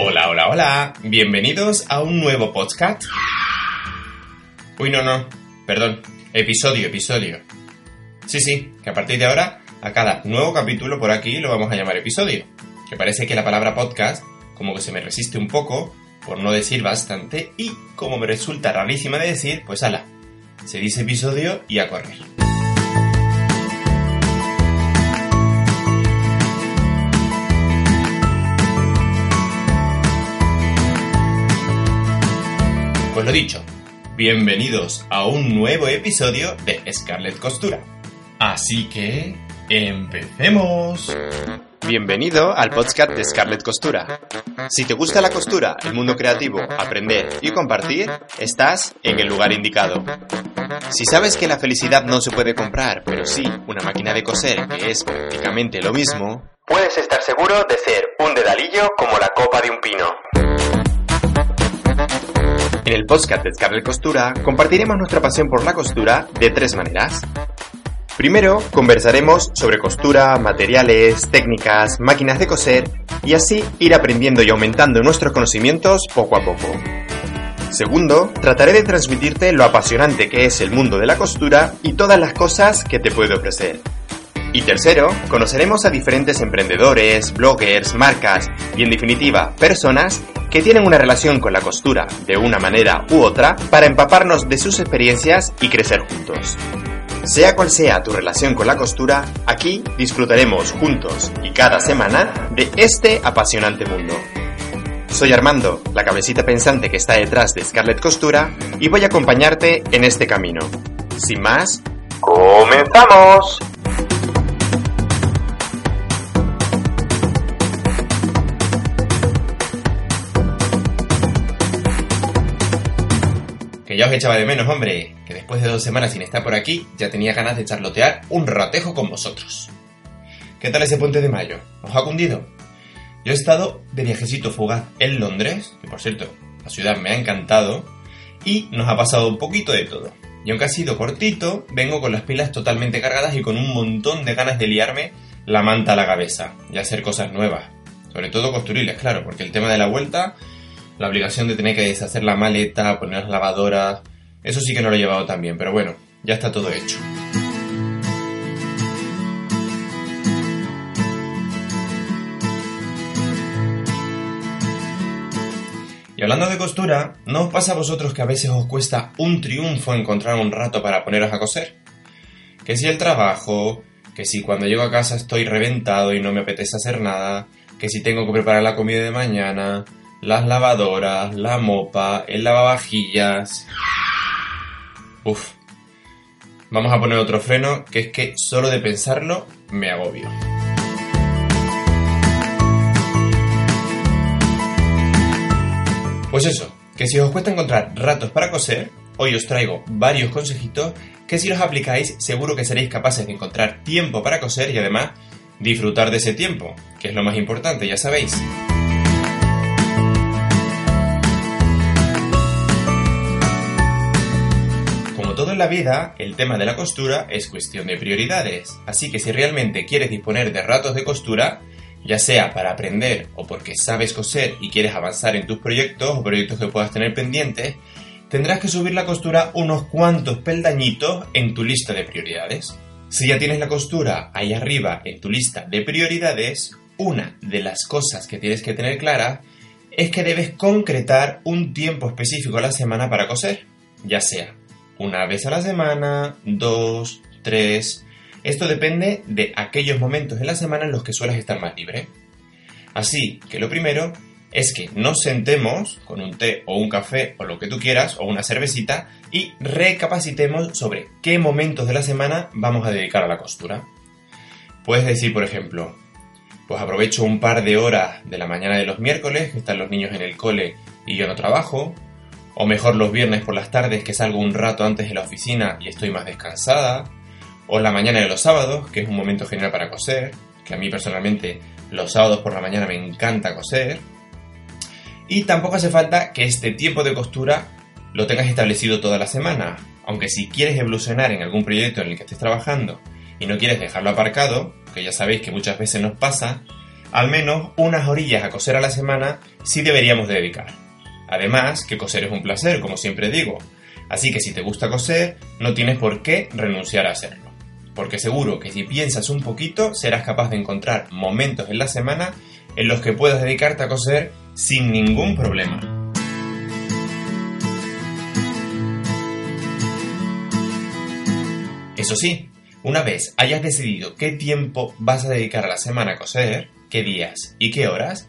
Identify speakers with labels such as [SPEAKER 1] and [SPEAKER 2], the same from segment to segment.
[SPEAKER 1] Hola, hola, hola. Bienvenidos a un nuevo podcast. Uy, no, no. Perdón. Episodio, episodio. Sí, sí, que a partir de ahora, a cada nuevo capítulo por aquí lo vamos a llamar episodio. Que parece que la palabra podcast como que se me resiste un poco, por no decir bastante, y como me resulta rarísima de decir, pues ala, se dice episodio y a correr. Pues lo dicho, bienvenidos a un nuevo episodio de Scarlett Costura. Así que, empecemos.
[SPEAKER 2] Bienvenido al podcast de Scarlett Costura. Si te gusta la costura, el mundo creativo, aprender y compartir, estás en el lugar indicado. Si sabes que la felicidad no se puede comprar, pero sí una máquina de coser que es prácticamente lo mismo, puedes estar seguro de ser un dedalillo como la copa de un pino. En el podcast de Scarlett Costura compartiremos nuestra pasión por la costura de tres maneras. Primero, conversaremos sobre costura, materiales, técnicas, máquinas de coser y así ir aprendiendo y aumentando nuestros conocimientos poco a poco. Segundo, trataré de transmitirte lo apasionante que es el mundo de la costura y todas las cosas que te puede ofrecer. Y tercero, conoceremos a diferentes emprendedores, bloggers, marcas y en definitiva personas que tienen una relación con la costura de una manera u otra para empaparnos de sus experiencias y crecer juntos. Sea cual sea tu relación con la costura, aquí disfrutaremos juntos y cada semana de este apasionante mundo. Soy Armando, la cabecita pensante que está detrás de Scarlett Costura, y voy a acompañarte en este camino. Sin más, ¡comenzamos!
[SPEAKER 1] Ya os echaba de menos, hombre, que después de dos semanas sin estar por aquí, ya tenía ganas de charlotear un ratejo con vosotros. ¿Qué tal ese puente de mayo? ¿Os ha cundido? Yo he estado de viajecito fugaz en Londres, que por cierto, la ciudad me ha encantado, y nos ha pasado un poquito de todo. Y aunque ha sido cortito, vengo con las pilas totalmente cargadas y con un montón de ganas de liarme la manta a la cabeza y hacer cosas nuevas. Sobre todo costuriles, claro, porque el tema de la vuelta la obligación de tener que deshacer la maleta, poner las lavadoras, eso sí que no lo he llevado tan bien, pero bueno, ya está todo hecho. Y hablando de costura, ¿no os pasa a vosotros que a veces os cuesta un triunfo encontrar un rato para poneros a coser? Que si el trabajo, que si cuando llego a casa estoy reventado y no me apetece hacer nada, que si tengo que preparar la comida de mañana, las lavadoras, la mopa, el lavavajillas. Uf. Vamos a poner otro freno, que es que solo de pensarlo me agobio. Pues eso, que si os cuesta encontrar ratos para coser, hoy os traigo varios consejitos que si los aplicáis seguro que seréis capaces de encontrar tiempo para coser y además disfrutar de ese tiempo, que es lo más importante, ya sabéis. La vida, el tema de la costura es cuestión de prioridades. Así que si realmente quieres disponer de ratos de costura, ya sea para aprender o porque sabes coser y quieres avanzar en tus proyectos o proyectos que puedas tener pendientes, tendrás que subir la costura unos cuantos peldañitos en tu lista de prioridades. Si ya tienes la costura ahí arriba en tu lista de prioridades, una de las cosas que tienes que tener clara es que debes concretar un tiempo específico a la semana para coser, ya sea una vez a la semana, dos, tres. Esto depende de aquellos momentos en la semana en los que suelas estar más libre. Así que lo primero es que nos sentemos con un té o un café o lo que tú quieras o una cervecita y recapacitemos sobre qué momentos de la semana vamos a dedicar a la costura. Puedes decir, por ejemplo, pues aprovecho un par de horas de la mañana de los miércoles, que están los niños en el cole y yo no trabajo, o mejor los viernes por las tardes que salgo un rato antes de la oficina y estoy más descansada, o la mañana de los sábados, que es un momento genial para coser, que a mí personalmente los sábados por la mañana me encanta coser. Y tampoco hace falta que este tiempo de costura lo tengas establecido toda la semana, aunque si quieres evolucionar en algún proyecto en el que estés trabajando y no quieres dejarlo aparcado, que ya sabéis que muchas veces nos pasa, al menos unas orillas a coser a la semana sí deberíamos dedicar. Además, que coser es un placer, como siempre digo, así que si te gusta coser, no tienes por qué renunciar a hacerlo. Porque seguro que si piensas un poquito, serás capaz de encontrar momentos en la semana en los que puedas dedicarte a coser sin ningún problema. Eso sí, una vez hayas decidido qué tiempo vas a dedicar a la semana a coser, qué días y qué horas,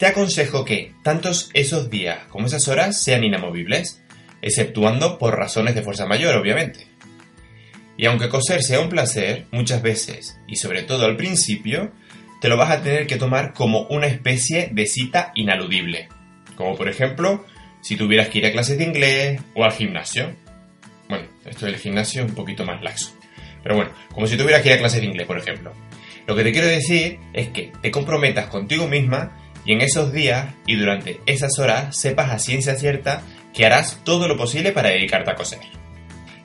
[SPEAKER 1] te aconsejo que tantos esos días como esas horas sean inamovibles, exceptuando por razones de fuerza mayor, obviamente. Y aunque coser sea un placer, muchas veces, y sobre todo al principio, te lo vas a tener que tomar como una especie de cita inaludible. Como por ejemplo, si tuvieras que ir a clases de inglés o al gimnasio. Bueno, esto del gimnasio es un poquito más laxo. Pero bueno, como si tuvieras que ir a clases de inglés, por ejemplo. Lo que te quiero decir es que te comprometas contigo misma y en esos días y durante esas horas sepas a ciencia cierta que harás todo lo posible para dedicarte a coser.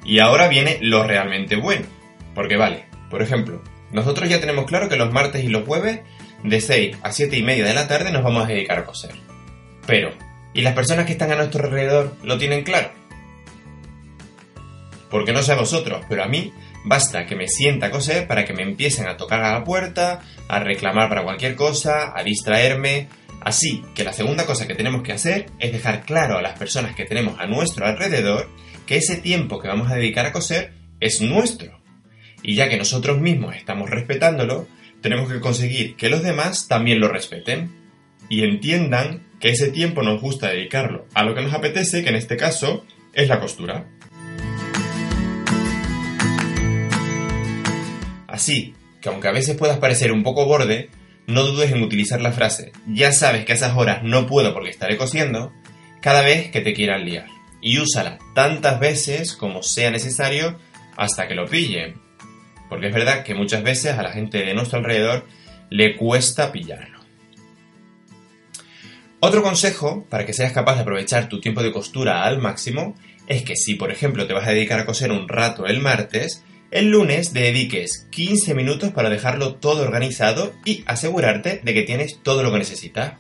[SPEAKER 1] Y ahora viene lo realmente bueno. Porque vale, por ejemplo, nosotros ya tenemos claro que los martes y los jueves de 6 a 7 y media de la tarde nos vamos a dedicar a coser. Pero, ¿y las personas que están a nuestro alrededor lo tienen claro? Porque no sé a vosotros, pero a mí Basta que me sienta a coser para que me empiecen a tocar a la puerta, a reclamar para cualquier cosa, a distraerme. Así que la segunda cosa que tenemos que hacer es dejar claro a las personas que tenemos a nuestro alrededor que ese tiempo que vamos a dedicar a coser es nuestro. Y ya que nosotros mismos estamos respetándolo, tenemos que conseguir que los demás también lo respeten y entiendan que ese tiempo nos gusta dedicarlo a lo que nos apetece, que en este caso es la costura. Así que aunque a veces puedas parecer un poco borde, no dudes en utilizar la frase ya sabes que a esas horas no puedo porque estaré cosiendo cada vez que te quieran liar. Y úsala tantas veces como sea necesario hasta que lo pillen. Porque es verdad que muchas veces a la gente de nuestro alrededor le cuesta pillarlo. Otro consejo para que seas capaz de aprovechar tu tiempo de costura al máximo es que si por ejemplo te vas a dedicar a coser un rato el martes, el lunes dediques 15 minutos para dejarlo todo organizado y asegurarte de que tienes todo lo que necesitas.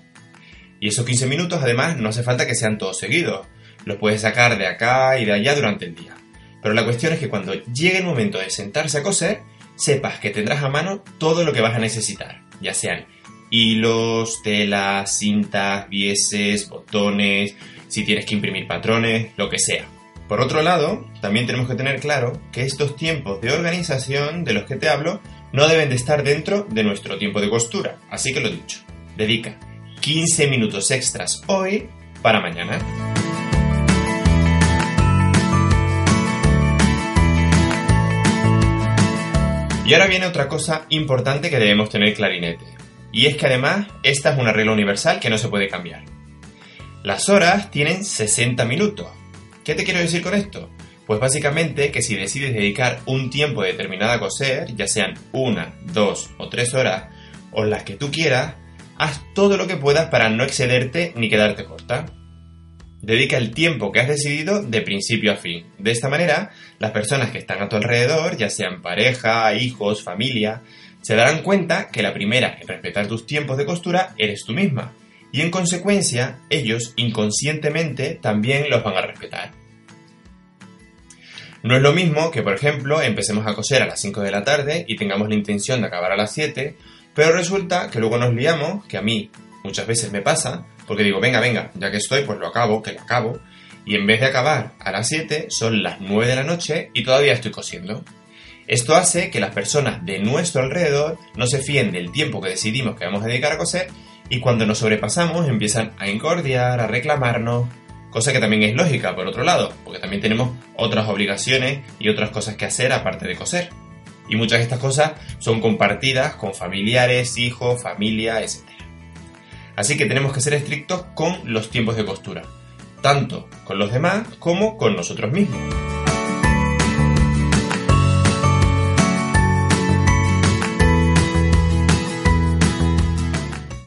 [SPEAKER 1] Y esos 15 minutos además no hace falta que sean todos seguidos, los puedes sacar de acá y de allá durante el día. Pero la cuestión es que cuando llegue el momento de sentarse a coser, sepas que tendrás a mano todo lo que vas a necesitar, ya sean hilos, telas, cintas, bieses, botones, si tienes que imprimir patrones, lo que sea. Por otro lado, también tenemos que tener claro que estos tiempos de organización de los que te hablo no deben de estar dentro de nuestro tiempo de costura. Así que lo dicho, dedica 15 minutos extras hoy para mañana. Y ahora viene otra cosa importante que debemos tener clarinete. Y es que además esta es una regla universal que no se puede cambiar. Las horas tienen 60 minutos, ¿Qué te quiero decir con esto? Pues básicamente que si decides dedicar un tiempo determinado a coser, ya sean una, dos o tres horas, o las que tú quieras, haz todo lo que puedas para no excederte ni quedarte corta. Dedica el tiempo que has decidido de principio a fin. De esta manera, las personas que están a tu alrededor, ya sean pareja, hijos, familia, se darán cuenta que la primera en respetar tus tiempos de costura eres tú misma y en consecuencia ellos inconscientemente también los van a respetar. No es lo mismo que, por ejemplo, empecemos a coser a las 5 de la tarde y tengamos la intención de acabar a las 7, pero resulta que luego nos liamos, que a mí muchas veces me pasa, porque digo, venga, venga, ya que estoy, pues lo acabo, que lo acabo, y en vez de acabar a las 7, son las 9 de la noche y todavía estoy cosiendo. Esto hace que las personas de nuestro alrededor no se fíen del tiempo que decidimos que vamos a dedicar a coser y cuando nos sobrepasamos empiezan a incordiar, a reclamarnos, cosa que también es lógica por otro lado, porque también tenemos otras obligaciones y otras cosas que hacer aparte de coser. Y muchas de estas cosas son compartidas con familiares, hijos, familia, etc. Así que tenemos que ser estrictos con los tiempos de costura, tanto con los demás como con nosotros mismos.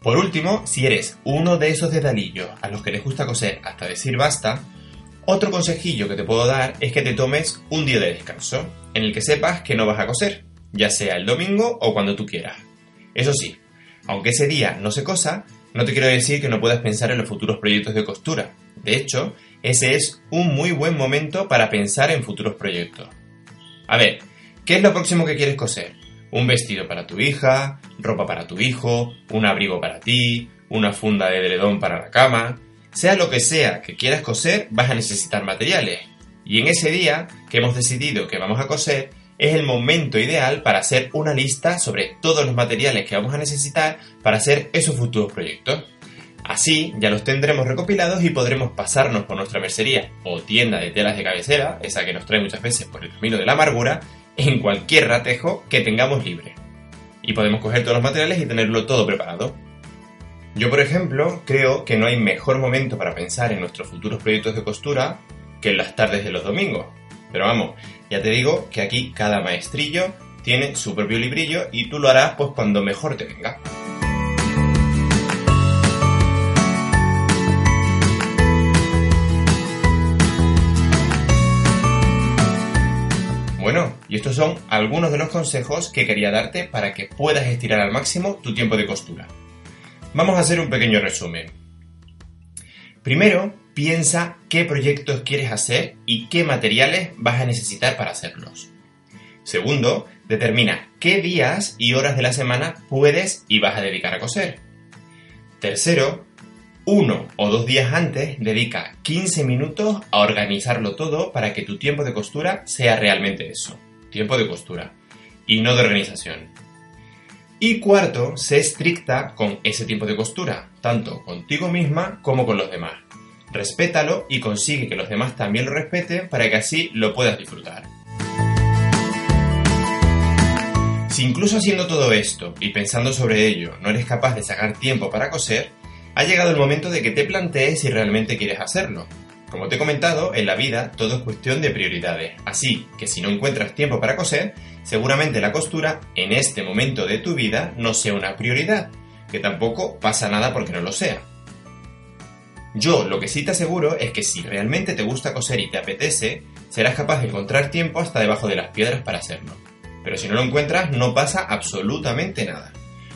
[SPEAKER 1] Por último, si eres uno de esos detalillos a los que les gusta coser hasta decir basta, otro consejillo que te puedo dar es que te tomes un día de descanso, en el que sepas que no vas a coser, ya sea el domingo o cuando tú quieras. Eso sí, aunque ese día no se cosa, no te quiero decir que no puedas pensar en los futuros proyectos de costura. De hecho, ese es un muy buen momento para pensar en futuros proyectos. A ver, ¿qué es lo próximo que quieres coser? Un vestido para tu hija, ropa para tu hijo, un abrigo para ti, una funda de edredón para la cama. Sea lo que sea que quieras coser, vas a necesitar materiales. Y en ese día que hemos decidido que vamos a coser, es el momento ideal para hacer una lista sobre todos los materiales que vamos a necesitar para hacer esos futuros proyectos. Así ya los tendremos recopilados y podremos pasarnos por nuestra mercería o tienda de telas de cabecera, esa que nos trae muchas veces por el camino de la amargura, en cualquier ratejo que tengamos libre. Y podemos coger todos los materiales y tenerlo todo preparado. Yo, por ejemplo, creo que no hay mejor momento para pensar en nuestros futuros proyectos de costura que en las tardes de los domingos. Pero vamos, ya te digo que aquí cada maestrillo tiene su propio librillo y tú lo harás pues cuando mejor te venga. Estos son algunos de los consejos que quería darte para que puedas estirar al máximo tu tiempo de costura. Vamos a hacer un pequeño resumen. Primero, piensa qué proyectos quieres hacer y qué materiales vas a necesitar para hacerlos. Segundo, determina qué días y horas de la semana puedes y vas a dedicar a coser. Tercero, uno o dos días antes dedica 15 minutos a organizarlo todo para que tu tiempo de costura sea realmente eso, tiempo de costura, y no de organización. Y cuarto, sé estricta con ese tiempo de costura, tanto contigo misma como con los demás. Respétalo y consigue que los demás también lo respeten para que así lo puedas disfrutar. Si incluso haciendo todo esto y pensando sobre ello no eres capaz de sacar tiempo para coser, ha llegado el momento de que te plantees si realmente quieres hacerlo. Como te he comentado, en la vida todo es cuestión de prioridades, así que si no encuentras tiempo para coser, seguramente la costura en este momento de tu vida no sea una prioridad, que tampoco pasa nada porque no lo sea. Yo lo que sí te aseguro es que si realmente te gusta coser y te apetece, serás capaz de encontrar tiempo hasta debajo de las piedras para hacerlo. Pero si no lo encuentras, no pasa absolutamente nada.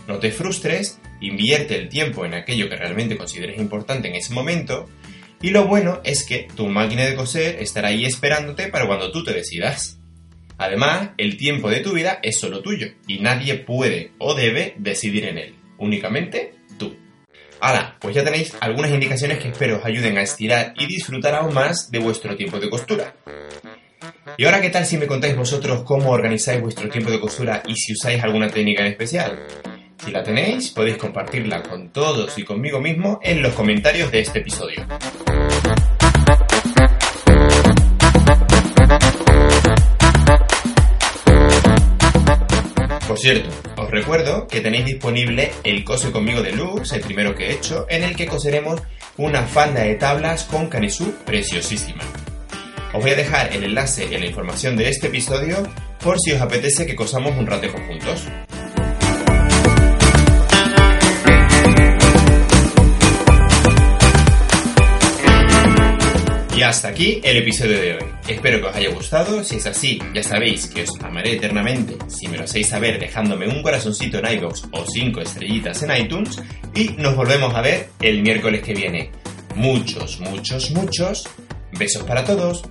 [SPEAKER 1] No te frustres invierte el tiempo en aquello que realmente consideres importante en ese momento y lo bueno es que tu máquina de coser estará ahí esperándote para cuando tú te decidas. Además, el tiempo de tu vida es solo tuyo y nadie puede o debe decidir en él, únicamente tú. Ahora, pues ya tenéis algunas indicaciones que espero os ayuden a estirar y disfrutar aún más de vuestro tiempo de costura. ¿Y ahora qué tal si me contáis vosotros cómo organizáis vuestro tiempo de costura y si usáis alguna técnica en especial? Si la tenéis, podéis compartirla con todos y conmigo mismo en los comentarios de este episodio. Por cierto, os recuerdo que tenéis disponible el Cose conmigo de Lux, el primero que he hecho, en el que coseremos una falda de tablas con canisú preciosísima. Os voy a dejar el enlace en la información de este episodio por si os apetece que cosamos un rato juntos. Y hasta aquí el episodio de hoy. Espero que os haya gustado. Si es así, ya sabéis que os amaré eternamente si me lo hacéis saber dejándome un corazoncito en iBox o 5 estrellitas en iTunes. Y nos volvemos a ver el miércoles que viene. Muchos, muchos, muchos. Besos para todos.